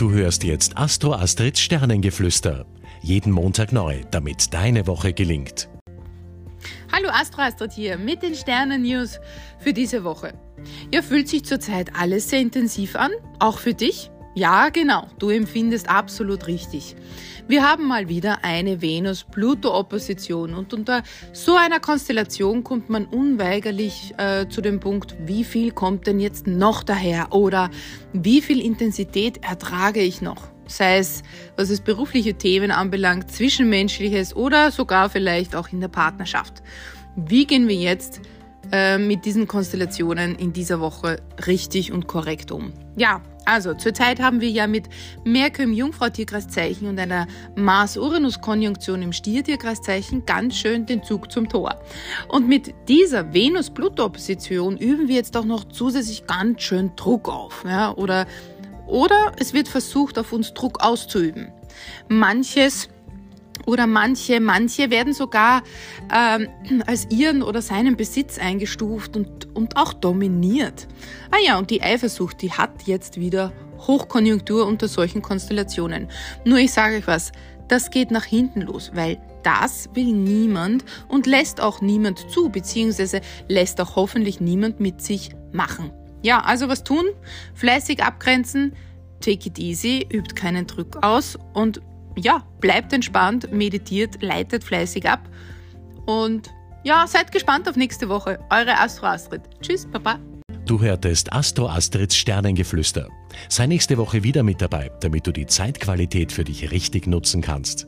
Du hörst jetzt Astro Astrids Sternengeflüster. Jeden Montag neu, damit deine Woche gelingt. Hallo Astro Astrid hier mit den Sternen-News für diese Woche. Ja, fühlt sich zurzeit alles sehr intensiv an, auch für dich? Ja, genau, du empfindest absolut richtig. Wir haben mal wieder eine Venus-Pluto-Opposition und unter so einer Konstellation kommt man unweigerlich äh, zu dem Punkt, wie viel kommt denn jetzt noch daher oder wie viel Intensität ertrage ich noch? Sei es, was es berufliche Themen anbelangt, zwischenmenschliches oder sogar vielleicht auch in der Partnerschaft. Wie gehen wir jetzt äh, mit diesen Konstellationen in dieser Woche richtig und korrekt um? Ja, also zurzeit haben wir ja mit Merkur im Jungfrau-Tierkreiszeichen und einer Mars-Uranus-Konjunktion im Stier-Tierkreiszeichen ganz schön den Zug zum Tor. Und mit dieser Venus-Pluto-Opposition üben wir jetzt auch noch zusätzlich ganz schön Druck auf. Ja? Oder, oder es wird versucht, auf uns Druck auszuüben. Manches oder manche, manche werden sogar ähm, als ihren oder seinen Besitz eingestuft und, und auch dominiert. Ah ja, und die Eifersucht, die hat jetzt wieder Hochkonjunktur unter solchen Konstellationen. Nur ich sage euch was, das geht nach hinten los, weil das will niemand und lässt auch niemand zu, beziehungsweise lässt auch hoffentlich niemand mit sich machen. Ja, also was tun? Fleißig abgrenzen, take it easy, übt keinen Druck aus und ja, bleibt entspannt, meditiert, leitet fleißig ab und ja, seid gespannt auf nächste Woche. Eure Astro Astrid. Tschüss, Papa. Du hörtest Astro Astrids Sternengeflüster. Sei nächste Woche wieder mit dabei, damit du die Zeitqualität für dich richtig nutzen kannst.